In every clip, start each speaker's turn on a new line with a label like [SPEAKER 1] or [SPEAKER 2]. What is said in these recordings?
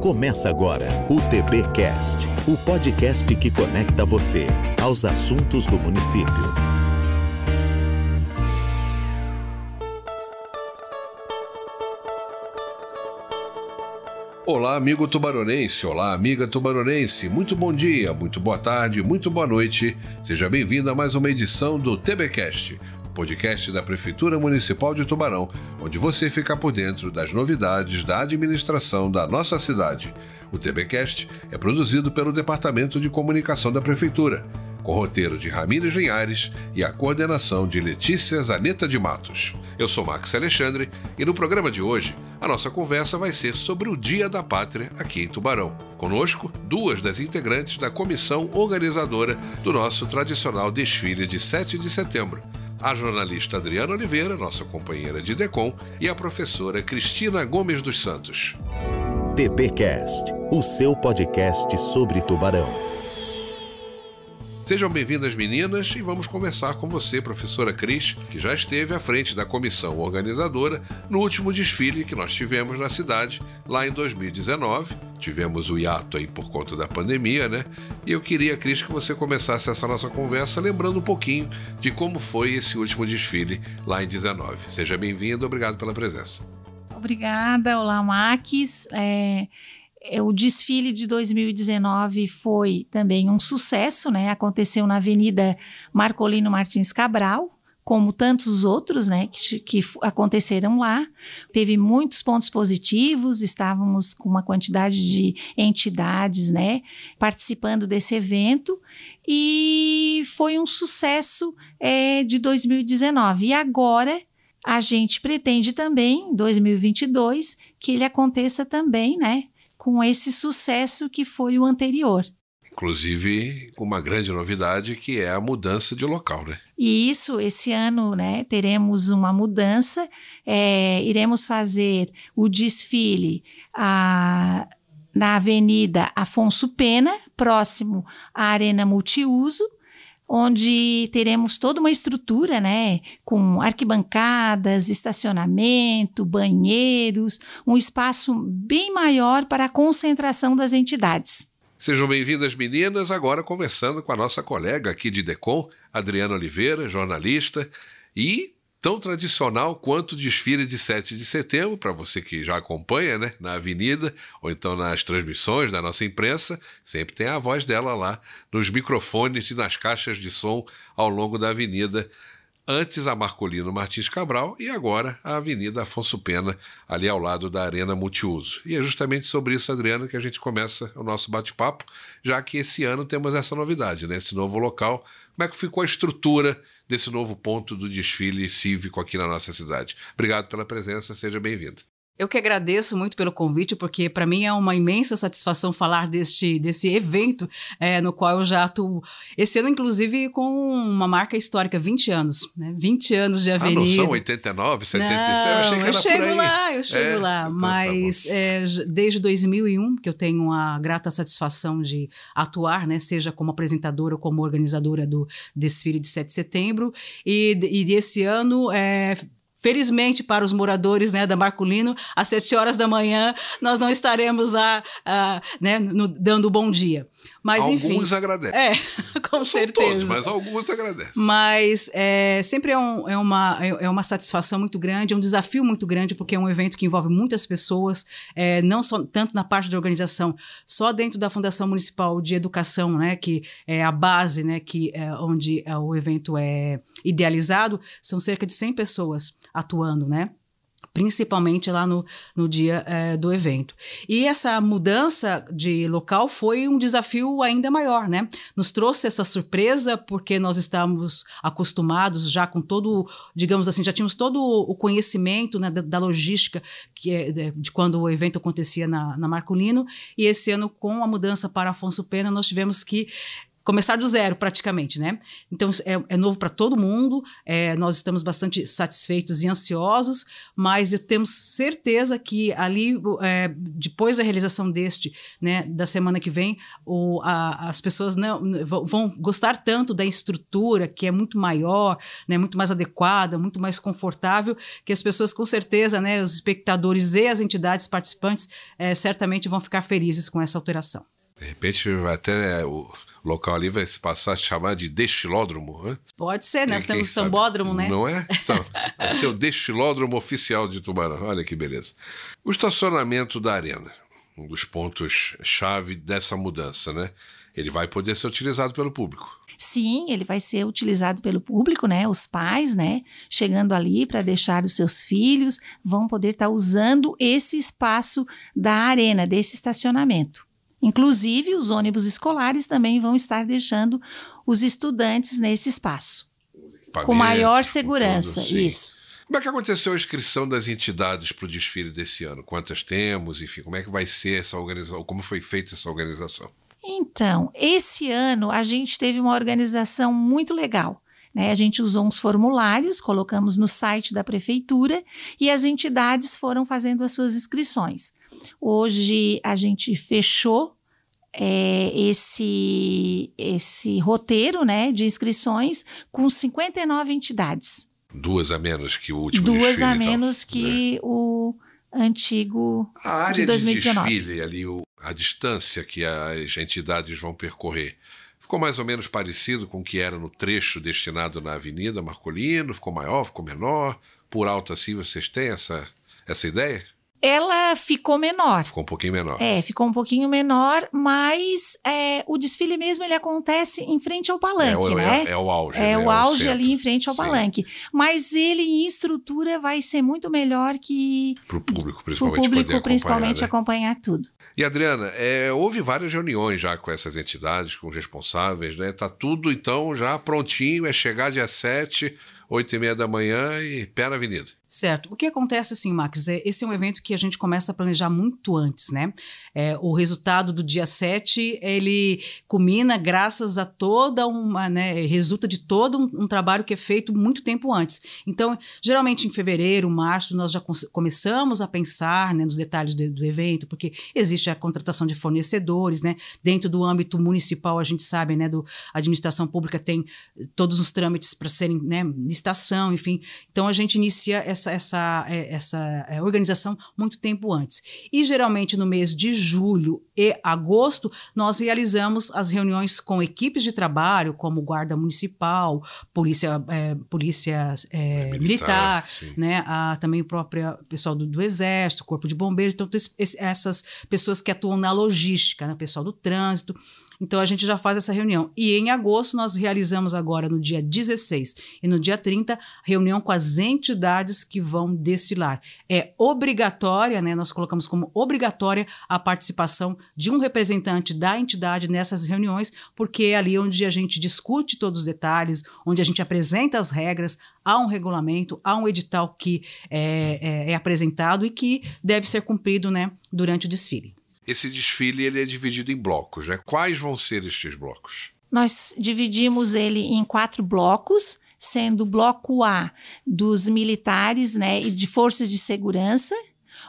[SPEAKER 1] Começa agora o TBcast, o podcast que conecta você aos assuntos do município.
[SPEAKER 2] Olá, amigo tubaronense, olá, amiga tubaronense, muito bom dia, muito boa tarde, muito boa noite. Seja bem-vindo a mais uma edição do TBcast, podcast da Prefeitura Municipal de Tubarão, onde você fica por dentro das novidades da administração da nossa cidade. O TBcast é produzido pelo Departamento de Comunicação da Prefeitura, com roteiro de Ramírez Linhares e a coordenação de Letícia Zaneta de Matos. Eu sou Max Alexandre e no programa de hoje a nossa conversa vai ser sobre o Dia da Pátria aqui em Tubarão. Conosco, duas das integrantes da comissão organizadora do nosso tradicional desfile de 7 de setembro, a jornalista Adriana Oliveira, nossa companheira de DECOM, e a professora Cristina Gomes dos Santos.
[SPEAKER 1] TBcast, o seu podcast sobre Tubarão.
[SPEAKER 2] Sejam bem-vindas, meninas, e vamos conversar com você, professora Cris, que já esteve à frente da comissão organizadora no último desfile que nós tivemos na cidade, lá em 2019. Tivemos o hiato aí por conta da pandemia, né? E eu queria, Cris, que você começasse essa nossa conversa lembrando um pouquinho de como foi esse último desfile lá em 19. Seja bem-vindo, obrigado pela presença.
[SPEAKER 3] Obrigada, olá, Max. É, o desfile de 2019 foi também um sucesso, né? Aconteceu na Avenida Marcolino Martins Cabral, como tantos outros, né, que, que, aconteceram lá. Teve muitos pontos positivos, estávamos com uma quantidade de entidades, né, participando desse evento e foi um sucesso é, de 2019. E agora a gente pretende também, em 2022, que ele aconteça também, né, com esse sucesso que foi o anterior.
[SPEAKER 2] Inclusive, uma grande novidade que é a mudança de local, né?
[SPEAKER 3] E isso, esse ano, né, teremos uma mudança. É, iremos fazer o desfile a, na Avenida Afonso Pena, próximo à Arena Multiuso, onde teremos toda uma estrutura, né, com arquibancadas, estacionamento, banheiros, um espaço bem maior para a concentração das entidades.
[SPEAKER 2] Sejam bem-vindas, meninas, agora conversando com a nossa colega aqui de Decom, Adriana Oliveira, jornalista, e tão tradicional quanto o desfile de 7 de setembro, para você que já acompanha né, na avenida, ou então nas transmissões da nossa imprensa, sempre tem a voz dela lá nos microfones e nas caixas de som ao longo da avenida. Antes a Marcolino Martins Cabral e agora a Avenida Afonso Pena, ali ao lado da Arena Multiuso. E é justamente sobre isso, Adriano, que a gente começa o nosso bate-papo, já que esse ano temos essa novidade, né? esse novo local. Como é que ficou a estrutura desse novo ponto do desfile cívico aqui na nossa cidade. Obrigado pela presença, seja bem-vindo.
[SPEAKER 4] Eu que agradeço muito pelo convite, porque para mim é uma imensa satisfação falar deste, desse evento é, no qual eu já atuo. Esse ano, inclusive, com uma marca histórica, 20 anos, né? 20 anos de avenida. Ah, não
[SPEAKER 2] são 89, 76? Não, eu achei que
[SPEAKER 4] era eu chego lá, eu chego é, lá. Então, tá mas tá é, desde 2001, que eu tenho a grata satisfação de atuar, né? Seja como apresentadora ou como organizadora do desfile de 7 de setembro. E, e esse ano é, Felizmente para os moradores né, da Marculino, às sete horas da manhã nós não estaremos lá uh, né, no, dando bom dia. Mas
[SPEAKER 2] alguns
[SPEAKER 4] enfim.
[SPEAKER 2] Alguns agradecem.
[SPEAKER 4] É, com
[SPEAKER 2] não
[SPEAKER 4] certeza.
[SPEAKER 2] Todos, mas alguns agradecem.
[SPEAKER 4] Mas é, sempre é, um, é, uma, é, é uma satisfação muito grande, é um desafio muito grande, porque é um evento que envolve muitas pessoas, é, não só tanto na parte da organização, só dentro da Fundação Municipal de Educação, né, que é a base, né, que é onde é, o evento é idealizado, são cerca de 100 pessoas atuando, né? Principalmente lá no, no dia é, do evento. E essa mudança de local foi um desafio ainda maior, né? Nos trouxe essa surpresa porque nós estávamos acostumados já com todo, digamos assim, já tínhamos todo o conhecimento né, da, da, logística que é, de, quando o evento acontecia na, na Marcolino e esse ano com a mudança para Afonso Pena nós tivemos que começar do zero praticamente, né? Então é, é novo para todo mundo, é, nós estamos bastante satisfeitos e ansiosos, mas temos certeza que ali é, depois da realização deste, né, da semana que vem, o, a, as pessoas não vão gostar tanto da estrutura que é muito maior, né, muito mais adequada, muito mais confortável, que as pessoas com certeza, né, os espectadores e as entidades participantes é, certamente vão ficar felizes com essa alteração.
[SPEAKER 2] De repente, até o local ali vai se passar a chamar de destilódromo, né?
[SPEAKER 4] Pode ser, nós temos o sambódromo, né?
[SPEAKER 2] Não é? Então, vai ser o destilódromo oficial de Tubarão. Olha que beleza. O estacionamento da arena, um dos pontos-chave dessa mudança, né? Ele vai poder ser utilizado pelo público.
[SPEAKER 3] Sim, ele vai ser utilizado pelo público, né? Os pais, né? Chegando ali para deixar os seus filhos, vão poder estar tá usando esse espaço da arena, desse estacionamento. Inclusive, os ônibus escolares também vão estar deixando os estudantes nesse espaço. com maior segurança, tudo, isso.
[SPEAKER 2] Como é que aconteceu a inscrição das entidades para o desfile desse ano? Quantas temos? Enfim, como é que vai ser essa organização? Como foi feita essa organização?
[SPEAKER 3] Então, esse ano a gente teve uma organização muito legal. Né? A gente usou uns formulários, colocamos no site da prefeitura e as entidades foram fazendo as suas inscrições. Hoje a gente fechou é, esse, esse roteiro né, de inscrições com 59 entidades.
[SPEAKER 2] Duas a menos que o último
[SPEAKER 3] Duas
[SPEAKER 2] desfile,
[SPEAKER 3] a menos então, que né? o antigo
[SPEAKER 2] a área
[SPEAKER 3] de 2019.
[SPEAKER 2] De desfile, ali, o, a distância que as entidades vão percorrer, ficou mais ou menos parecido com o que era no trecho destinado na Avenida Marcolino? Ficou maior, ficou menor? Por alto assim, vocês têm essa, essa ideia?
[SPEAKER 3] Ela ficou menor.
[SPEAKER 2] Ficou um pouquinho menor.
[SPEAKER 3] É, ficou um pouquinho menor, mas é, o desfile mesmo ele acontece em frente ao palanque,
[SPEAKER 2] é,
[SPEAKER 3] né?
[SPEAKER 2] É, é, o auge.
[SPEAKER 3] É
[SPEAKER 2] né?
[SPEAKER 3] o
[SPEAKER 2] é
[SPEAKER 3] auge
[SPEAKER 2] o
[SPEAKER 3] ali em frente ao Sim. palanque. Mas ele em estrutura vai ser muito melhor que
[SPEAKER 2] para o público, principalmente.
[SPEAKER 3] Para o público,
[SPEAKER 2] acompanhar,
[SPEAKER 3] principalmente
[SPEAKER 2] né?
[SPEAKER 3] acompanhar tudo.
[SPEAKER 2] E Adriana, é, houve várias reuniões já com essas entidades, com os responsáveis, né? Tá tudo então já prontinho, é chegar dia 7 8 e meia da manhã e pé na avenida.
[SPEAKER 4] Certo. O que acontece assim, Max, é, esse é um evento que a gente começa a planejar muito antes, né? É, o resultado do dia 7, ele culmina graças a toda uma, né, resulta de todo um, um, trabalho que é feito muito tempo antes. Então, geralmente em fevereiro, março, nós já começamos a pensar né, nos detalhes do, do, evento, porque existe a contratação de fornecedores, né? Dentro do âmbito municipal, a gente sabe, né, do a administração pública tem todos os trâmites para serem, né, licitação, enfim. Então a gente inicia essa, essa, é, essa é, organização muito tempo antes. E geralmente no mês de julho e agosto, nós realizamos as reuniões com equipes de trabalho, como Guarda Municipal, Polícia, é, polícia é, Militar, militar né? A, também o próprio pessoal do, do, Exército, Corpo de Bombeiros, então essas pessoas que atuam na logística, né? pessoal do trânsito. Então a gente já faz essa reunião. E em agosto nós realizamos agora no dia 16 e no dia 30 reunião com as entidades que vão destilar. É obrigatória, né? Nós colocamos como obrigatória a participação de um representante da entidade nessas reuniões, porque é ali onde a gente discute todos os detalhes, onde a gente apresenta as regras, há um regulamento, há um edital que é, é, é apresentado e que deve ser cumprido né, durante o desfile.
[SPEAKER 2] Esse desfile ele é dividido em blocos, né? Quais vão ser estes blocos?
[SPEAKER 3] Nós dividimos ele em quatro blocos, sendo o bloco A dos militares né, e de forças de segurança,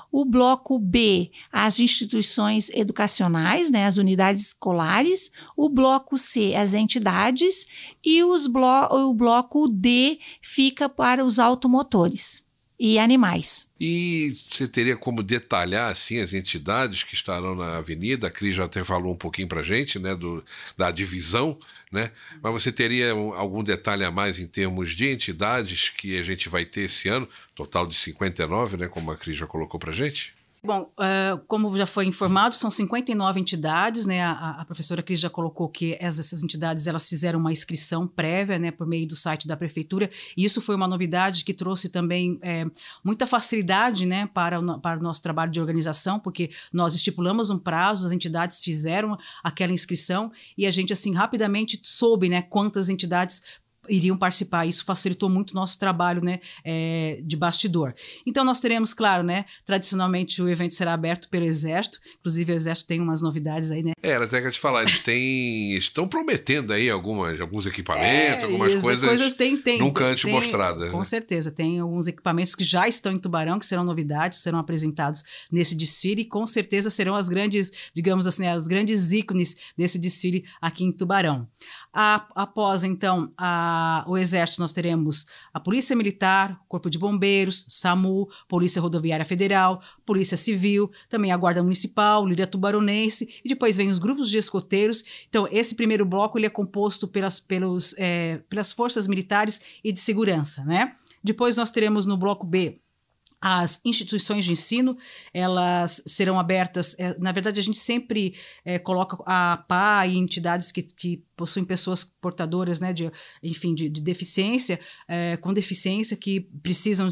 [SPEAKER 3] o bloco B, as instituições educacionais, né, as unidades escolares, o bloco C, as entidades, e blo o bloco D fica para os automotores e animais.
[SPEAKER 2] E você teria como detalhar assim as entidades que estarão na avenida? A Cris já até falou um pouquinho para gente, né, do, da divisão, né? Mas você teria algum detalhe a mais em termos de entidades que a gente vai ter esse ano? Total de 59, né, como a Cris já colocou para gente?
[SPEAKER 4] Bom, uh, como já foi informado, são 59 entidades, né? A, a professora Cris já colocou que essas entidades elas fizeram uma inscrição prévia, né, por meio do site da prefeitura. E isso foi uma novidade que trouxe também é, muita facilidade, né, para o, para o nosso trabalho de organização, porque nós estipulamos um prazo, as entidades fizeram aquela inscrição e a gente assim rapidamente soube, né, quantas entidades iriam participar. Isso facilitou muito o nosso trabalho né, é, de bastidor. Então, nós teremos, claro, né, tradicionalmente o evento será aberto pelo Exército, inclusive o Exército tem umas novidades aí, né?
[SPEAKER 2] É, era até que eu te falar, eles têm, estão prometendo aí algumas, alguns equipamentos, é, algumas coisas,
[SPEAKER 4] coisas tem, tem,
[SPEAKER 2] nunca antes
[SPEAKER 4] tem,
[SPEAKER 2] mostradas.
[SPEAKER 4] Com
[SPEAKER 2] né?
[SPEAKER 4] certeza, tem alguns equipamentos que já estão em Tubarão, que serão novidades, serão apresentados nesse desfile e com certeza serão as grandes, digamos assim, né, os grandes ícones desse desfile aqui em Tubarão. A, após, então, a, o Exército, nós teremos a Polícia Militar, Corpo de Bombeiros, SAMU, Polícia Rodoviária Federal, Polícia Civil, também a Guarda Municipal, Líria Tubaronense, e depois vem os grupos de escoteiros. Então, esse primeiro bloco ele é composto pelas, pelos, é, pelas forças militares e de segurança, né? Depois nós teremos no bloco B as instituições de ensino, elas serão abertas. É, na verdade, a gente sempre é, coloca a PA e entidades que, que possuem pessoas portadoras, né, de, enfim, de, de deficiência, é, com deficiência, que precisam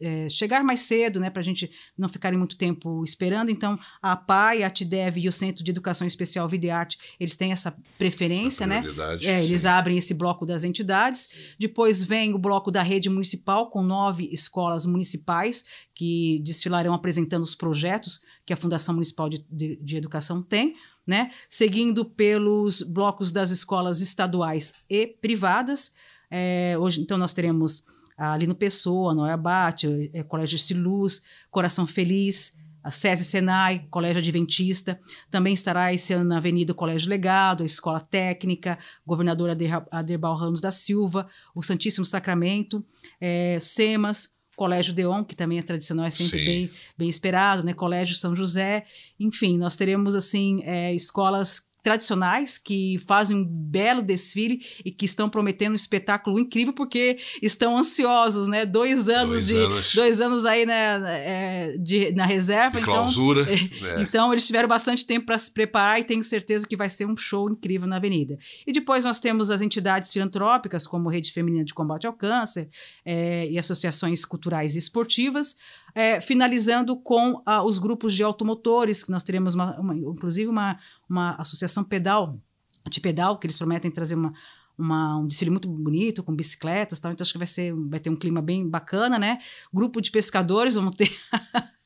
[SPEAKER 4] é, chegar mais cedo, né, para a gente não ficarem muito tempo esperando. Então, a PAI, a TIDEV e o Centro de Educação Especial Vida e Arte, eles têm essa preferência, né? É, eles abrem esse bloco das entidades. Depois vem o bloco da rede municipal, com nove escolas municipais que desfilarão apresentando os projetos que a Fundação Municipal de, de, de Educação tem né? Seguindo pelos blocos das escolas estaduais e privadas. É, hoje, então, nós teremos ali no Pessoa, no Abate, é, Colégio Siluz, Coração Feliz, a SESI Senai, Colégio Adventista. Também estará esse ano na Avenida Colégio Legado, a Escola Técnica, Governador Aderbal Ramos da Silva, o Santíssimo Sacramento, é, SEMAS, Colégio Deon, que também é tradicional, é sempre bem, bem esperado, né? Colégio São José, enfim, nós teremos assim é, escolas tradicionais que fazem um belo desfile e que estão prometendo um espetáculo incrível porque estão ansiosos, né? Dois anos dois de anos. dois anos aí né, é, de, na reserva,
[SPEAKER 2] de
[SPEAKER 4] então,
[SPEAKER 2] clausura.
[SPEAKER 4] É, então eles tiveram bastante tempo para se preparar e tenho certeza que vai ser um show incrível na Avenida. E depois nós temos as entidades filantrópicas como Rede Feminina de Combate ao Câncer é, e associações culturais e esportivas. É, finalizando com ah, os grupos de automotores, que nós teremos, uma, uma, inclusive, uma, uma associação pedal, de pedal, que eles prometem trazer uma, uma, um desfile muito bonito, com bicicletas tal, então acho que vai, ser, vai ter um clima bem bacana, né? Grupo de pescadores, vamos ter...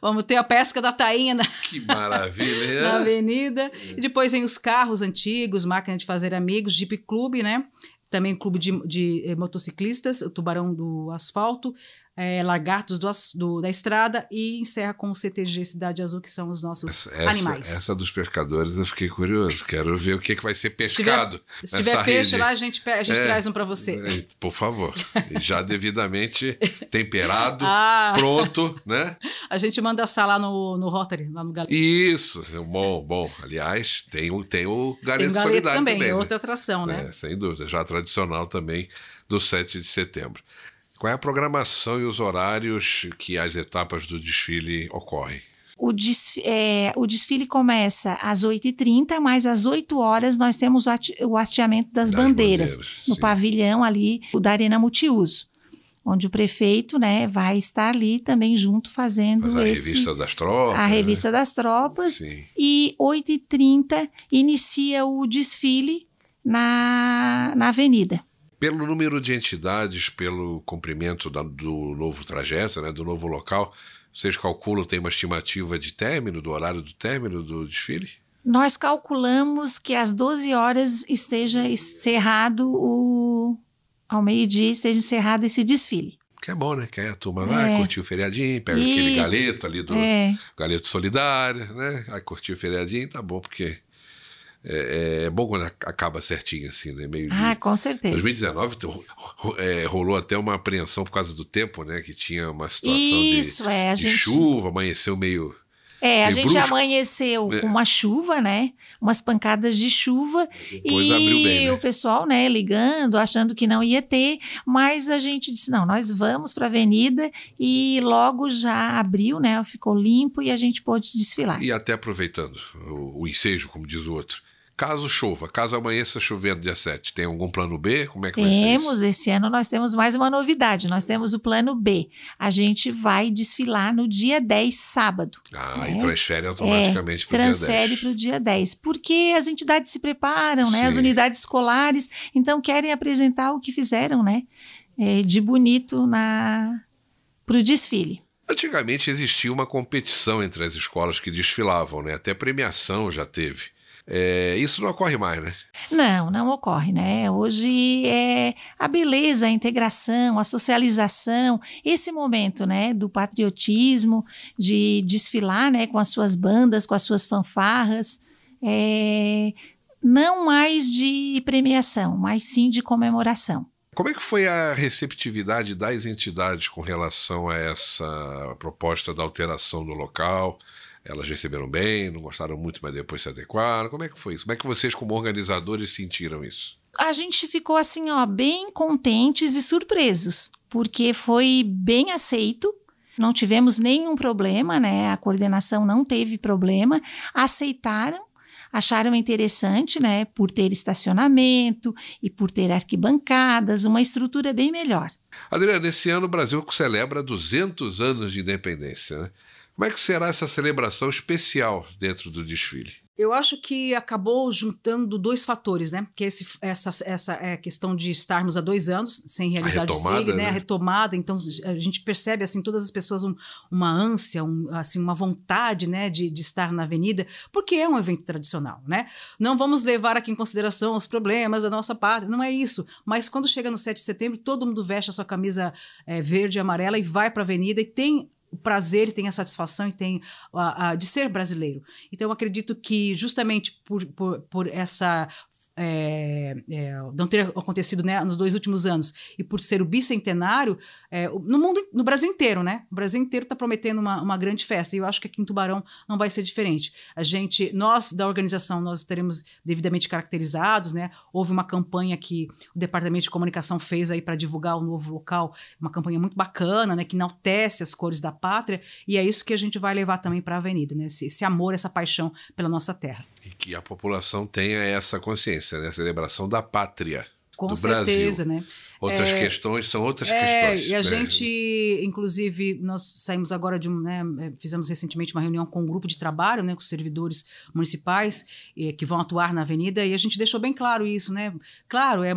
[SPEAKER 4] Vamos ter a pesca da tainha na,
[SPEAKER 2] que maravilha.
[SPEAKER 4] na avenida. E depois vem os carros antigos, máquina de fazer amigos, Jeep Clube, né? Também clube de, de eh, motociclistas, o Tubarão do Asfalto, é, lagartos do, do, da estrada e encerra com o CTG Cidade Azul, que são os nossos
[SPEAKER 2] essa,
[SPEAKER 4] animais.
[SPEAKER 2] Essa dos pescadores eu fiquei curioso. Quero ver o que, que vai ser pescado.
[SPEAKER 4] Se tiver, se tiver peixe lá, a gente, a gente é, traz um para você.
[SPEAKER 2] É, por favor. Já devidamente temperado, ah, pronto, né?
[SPEAKER 4] A gente manda assar lá no, no Rotary, lá no Galeto.
[SPEAKER 2] Isso, bom, bom. Aliás, tem o, tem o Galeto, tem o
[SPEAKER 4] Galeto
[SPEAKER 2] Solidário
[SPEAKER 4] também,
[SPEAKER 2] também
[SPEAKER 4] é
[SPEAKER 2] né?
[SPEAKER 4] outra atração, né?
[SPEAKER 2] É, sem dúvida, já tradicional também do 7 de setembro. Qual é a programação e os horários que as etapas do desfile ocorrem?
[SPEAKER 3] O, desfile, é, o desfile começa às 8h30, mas às 8 horas nós temos o hasteamento das, das bandeiras, bandeiras, no sim. pavilhão ali da Arena Multiuso, onde o prefeito né, vai estar ali também junto fazendo
[SPEAKER 2] Mas a
[SPEAKER 3] esse,
[SPEAKER 2] revista das tropas.
[SPEAKER 3] A revista né? das tropas.
[SPEAKER 2] Sim.
[SPEAKER 3] E 8h30 inicia o desfile na, na avenida.
[SPEAKER 2] Pelo número de entidades, pelo comprimento da, do novo trajeto, né, do novo local, vocês calculam, tem uma estimativa de término, do horário do término do desfile?
[SPEAKER 3] Nós calculamos que às 12 horas esteja encerrado o. ao meio-dia esteja encerrado esse desfile.
[SPEAKER 2] Que é bom, né? Que aí a turma vai é. curtir o feriadinho, pega Isso. aquele galeto ali do é. galeto solidário, né? Vai curtir o feriadinho, tá bom, porque é, é, bom quando acaba certinho, assim, né? Meio
[SPEAKER 3] ah, com certeza.
[SPEAKER 2] 2019 é, rolou até uma apreensão por causa do tempo, né? Que tinha uma situação
[SPEAKER 3] Isso,
[SPEAKER 2] de,
[SPEAKER 3] é, a
[SPEAKER 2] de
[SPEAKER 3] gente...
[SPEAKER 2] chuva, amanheceu meio.
[SPEAKER 3] É, a gente
[SPEAKER 2] brusco.
[SPEAKER 3] amanheceu
[SPEAKER 2] É.
[SPEAKER 3] com uma chuva, né? Umas pancadas de chuva.
[SPEAKER 2] Depois
[SPEAKER 3] e
[SPEAKER 2] abriu bem, né?
[SPEAKER 3] o pessoal, né, ligando, achando que não ia ter. Mas a gente disse: não, nós vamos para a avenida e logo já abriu, né? Ficou limpo e a gente pôde desfilar.
[SPEAKER 2] E até aproveitando o, o ensejo, como diz o outro. Caso chova, caso amanheça chovendo dia 7, tem algum plano B? Como é que
[SPEAKER 3] temos,
[SPEAKER 2] vai ser
[SPEAKER 3] esse ano nós temos mais uma novidade. Nós temos o plano B. A gente vai desfilar no dia 10, sábado.
[SPEAKER 2] Ah, né? e transfere automaticamente é, para o dia 10.
[SPEAKER 3] Transfere para o dia 10. Porque as entidades se preparam, né? As unidades escolares, então querem apresentar o que fizeram, né? É, de bonito na para o desfile.
[SPEAKER 2] Antigamente existia uma competição entre as escolas que desfilavam, né? Até premiação já teve. É, isso não ocorre mais, né?
[SPEAKER 3] Não, não ocorre, né? Hoje é a beleza, a integração, a socialização, esse momento, né, do patriotismo, de desfilar, né, com as suas bandas, com as suas fanfarras, é, não mais de premiação, mas sim de comemoração.
[SPEAKER 2] Como é que foi a receptividade das entidades com relação a essa proposta da alteração do local? Elas receberam bem, não gostaram muito, mas depois se adequaram. Como é que foi isso? Como é que vocês, como organizadores, sentiram isso?
[SPEAKER 3] A gente ficou assim, ó, bem contentes e surpresos, porque foi bem aceito. Não tivemos nenhum problema, né? A coordenação não teve problema. Aceitaram acharam interessante, né, por ter estacionamento e por ter arquibancadas, uma estrutura bem melhor.
[SPEAKER 2] Adriana, esse ano o Brasil celebra 200 anos de independência. Né? Como é que será essa celebração especial dentro do desfile?
[SPEAKER 4] Eu acho que acabou juntando dois fatores, né? Que é esse, essa, essa é, questão de estarmos há dois anos sem realizar desfile, né? né? A retomada. Então, a gente percebe, assim, todas as pessoas um, uma ânsia, um, assim, uma vontade, né? De, de estar na avenida, porque é um evento tradicional, né? Não vamos levar aqui em consideração os problemas da nossa pátria, não é isso. Mas quando chega no 7 de setembro, todo mundo veste a sua camisa é, verde e amarela e vai para a avenida e tem o prazer e tem a satisfação e tem a, a, de ser brasileiro. Então, eu acredito que justamente por, por, por essa é, é, não ter acontecido né, nos dois últimos anos. E por ser o bicentenário é, no mundo no Brasil inteiro né? O Brasil inteiro está prometendo uma, uma grande festa. E eu acho que aqui em Tubarão não vai ser diferente. A gente nós da organização nós estaremos devidamente caracterizados né? Houve uma campanha que o departamento de comunicação fez aí para divulgar o novo local uma campanha muito bacana né? Que enaltece as cores da pátria. E é isso que a gente vai levar também para a avenida né? Esse, esse amor essa paixão pela nossa terra
[SPEAKER 2] e que a população tenha essa consciência, né? A celebração da pátria.
[SPEAKER 4] Com
[SPEAKER 2] do
[SPEAKER 4] certeza,
[SPEAKER 2] Brasil.
[SPEAKER 4] né?
[SPEAKER 2] Outras é, questões são outras é, questões.
[SPEAKER 4] E a né? gente, inclusive, nós saímos agora de um, né, é, fizemos recentemente uma reunião com um grupo de trabalho, né, com servidores municipais eh, que vão atuar na avenida, e a gente deixou bem claro isso, né? Claro, é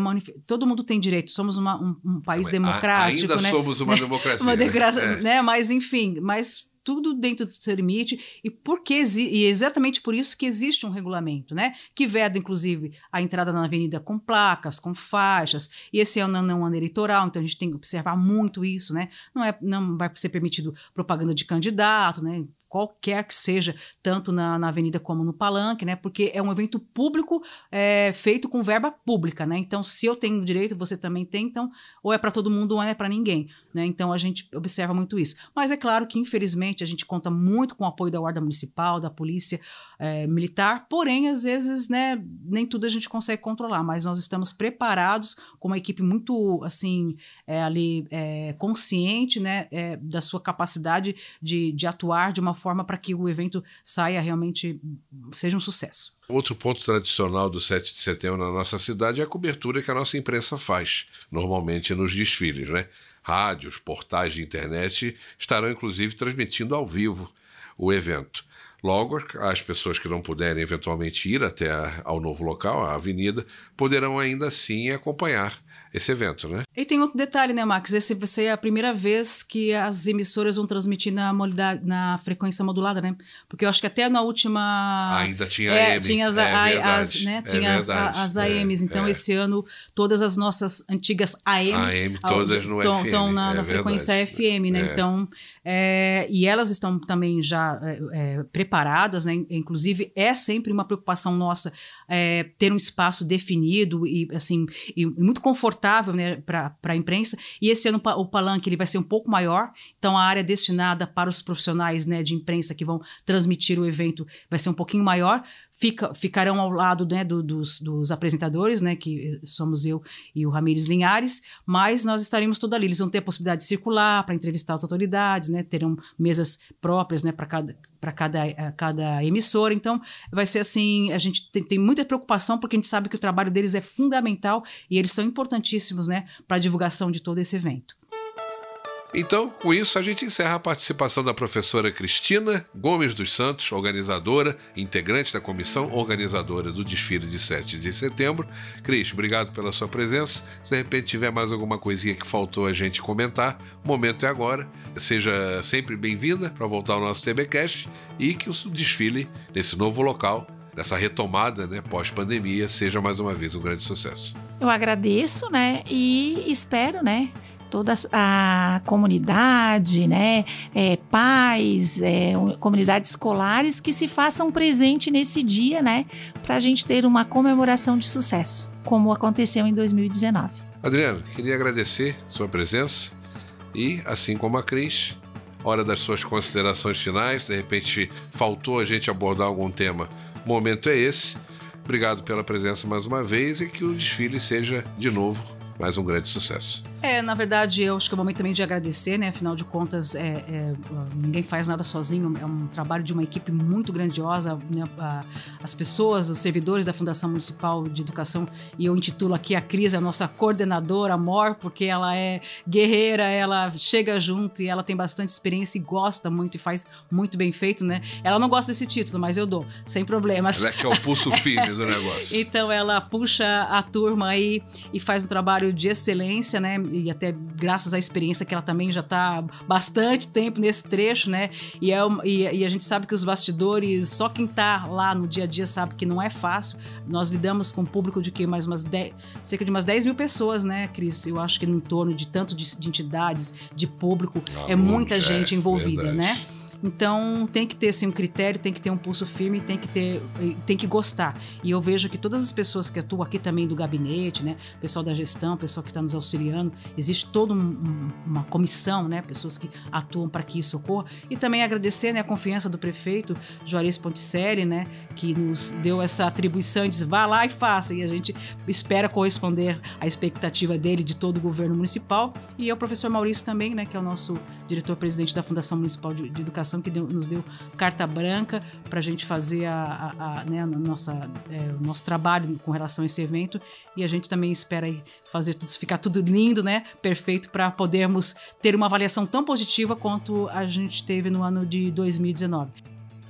[SPEAKER 4] todo mundo tem direito, somos uma, um, um, país democrático,
[SPEAKER 2] ainda
[SPEAKER 4] né?
[SPEAKER 2] somos uma democracia.
[SPEAKER 4] uma democracia, né? né? Mas enfim, mas tudo dentro do seu limite e porque e exatamente por isso que existe um regulamento, né, que veda inclusive a entrada na avenida com placas, com faixas. E esse ano não é um ano eleitoral, então a gente tem que observar muito isso, né? Não é não vai ser permitido propaganda de candidato, né? qualquer que seja, tanto na, na avenida como no palanque, né? Porque é um evento público é, feito com verba pública, né? Então, se eu tenho direito, você também tem, então, ou é para todo mundo ou é para ninguém, né? Então, a gente observa muito isso. Mas é claro que, infelizmente, a gente conta muito com o apoio da Guarda Municipal, da Polícia é, Militar, porém, às vezes, né, nem tudo a gente consegue controlar, mas nós estamos preparados com uma equipe muito, assim, é, ali, é, consciente, né, da sua capacidade de, de atuar de uma forma forma para que o evento saia realmente, seja um sucesso.
[SPEAKER 2] Outro ponto tradicional do 7 de setembro na nossa cidade é a cobertura que a nossa imprensa faz, normalmente nos desfiles, né? Rádios, portais de internet estarão inclusive transmitindo ao vivo o evento. Logo, as pessoas que não puderem eventualmente ir até ao novo local, a avenida, poderão ainda assim acompanhar esse evento, né?
[SPEAKER 4] E tem outro detalhe, né, Max? Esse vai ser a primeira vez que as emissoras vão transmitir na, modalidade, na frequência modulada, né? Porque eu acho que até na última.
[SPEAKER 2] Ainda tinha é, AM.
[SPEAKER 4] Tinha as,
[SPEAKER 2] é
[SPEAKER 4] a, as, né?
[SPEAKER 2] É
[SPEAKER 4] tinha as, as AMs. É, então, é. esse ano, todas as nossas antigas AM.
[SPEAKER 2] AM, todas no
[SPEAKER 4] tão,
[SPEAKER 2] FM.
[SPEAKER 4] Estão na,
[SPEAKER 2] é
[SPEAKER 4] na frequência FM, né? Então. E elas estão também já preparadas, né? Inclusive, é sempre uma preocupação nossa ter um espaço definido e, assim, e, muito confortável confortável né, para a imprensa. E esse ano o palanque ele vai ser um pouco maior, então a área destinada para os profissionais né, de imprensa que vão transmitir o evento vai ser um pouquinho maior. Fica, ficarão ao lado né, do, dos, dos, apresentadores, né, que somos eu e o Ramires Linhares, mas nós estaremos todos ali. Eles vão ter a possibilidade de circular para entrevistar as autoridades, né, terão mesas próprias né, para cada para cada, eh, cada emissora. Então, vai ser assim: a gente tem, tem, muita preocupação, porque a gente sabe que o trabalho deles é fundamental e eles são importantíssimos né, para a divulgação de todo esse evento.
[SPEAKER 2] Então, com isso, a gente encerra a participação da professora Cristina Gomes dos Santos, organizadora, integrante da comissão organizadora do desfile de 7 de setembro. Cris, obrigado pela sua presença. Se de repente tiver mais alguma coisinha que faltou a gente comentar, o momento é agora. Seja sempre bem-vinda para voltar ao nosso TBcast e que o desfile nesse novo local nessa retomada, né, pós-pandemia, seja mais uma vez um grande sucesso.
[SPEAKER 3] Eu agradeço, né, e espero, né, toda a comunidade, né, é, pais, é, comunidades escolares que se façam presente nesse dia, né, para a gente ter uma comemoração de sucesso, como aconteceu em 2019.
[SPEAKER 2] Adriano, queria agradecer sua presença e, assim como a Cris, hora das suas considerações finais. De repente faltou a gente abordar algum tema. O momento é esse. Obrigado pela presença mais uma vez e que o desfile seja de novo mais um grande sucesso.
[SPEAKER 4] É, na verdade, eu acho que é o momento também de agradecer, né? Afinal de contas, é, é, ninguém faz nada sozinho, é um trabalho de uma equipe muito grandiosa. Né? As pessoas, os servidores da Fundação Municipal de Educação, e eu intitulo aqui a Cris, a nossa coordenadora, amor, porque ela é guerreira, ela chega junto e ela tem bastante experiência e gosta muito e faz muito bem feito, né? Ela não gosta desse título, mas eu dou, sem problemas.
[SPEAKER 2] Ela é que é o pulso firme do negócio.
[SPEAKER 4] então ela puxa a turma aí e faz um trabalho de excelência, né? E até graças à experiência que ela também já está bastante tempo nesse trecho, né? E, é, e, e, a gente sabe que os bastidores, só quem está lá no dia a dia sabe que não é fácil. Nós lidamos com um público de que mais umas 10, cerca de umas 10 mil pessoas, né, Cris? Eu acho que em torno de tanto de, de entidades, de público, ah, é muita gente é, envolvida, verdade. né? Então tem que ter assim, um critério, tem que ter um pulso firme, tem que ter, tem que gostar. E eu vejo que todas as pessoas que atuam aqui também do gabinete, né, pessoal da gestão, pessoal que está nos auxiliando, existe toda um, uma comissão, né, pessoas que atuam para que isso ocorra. E também agradecer né, a confiança do prefeito Juarez Ponticelli, né, que nos deu essa atribuição e disse vá lá e faça. E a gente espera corresponder à expectativa dele de todo o governo municipal. E o professor Maurício também, né, que é o nosso diretor-presidente da Fundação Municipal de, de Educação que deu, nos deu carta branca para a gente fazer a, a, a, né, a nossa, é, o nosso trabalho com relação a esse evento e a gente também espera fazer tudo, ficar tudo lindo, né, perfeito para podermos ter uma avaliação tão positiva quanto a gente teve no ano de 2019.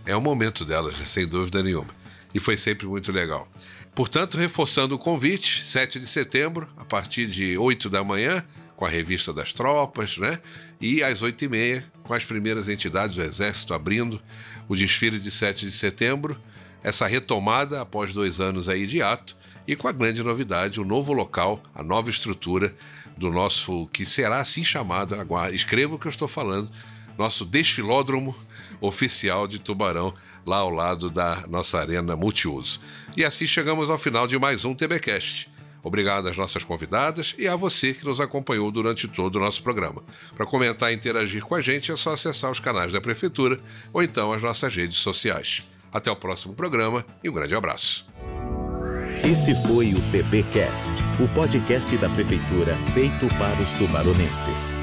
[SPEAKER 2] É o momento delas, sem dúvida nenhuma. E foi sempre muito legal. Portanto, reforçando o convite, 7 de setembro, a partir de 8 da manhã, com a revista das tropas, né? E às 8h30, com as primeiras entidades do Exército abrindo o desfile de 7 de setembro, essa retomada após dois anos aí de ato, e com a grande novidade, o novo local, a nova estrutura do nosso, que será assim chamado, agora, escreva o que eu estou falando, nosso desfilódromo oficial de Tubarão, lá ao lado da nossa arena multiuso. E assim chegamos ao final de mais um TBcast. Obrigado às nossas convidadas e a você que nos acompanhou durante todo o nosso programa. Para comentar e interagir com a gente é só acessar os canais da Prefeitura ou então as nossas redes sociais. Até o próximo programa e um grande abraço.
[SPEAKER 1] Esse foi o TBcast, o podcast da Prefeitura feito para os tubaronenses.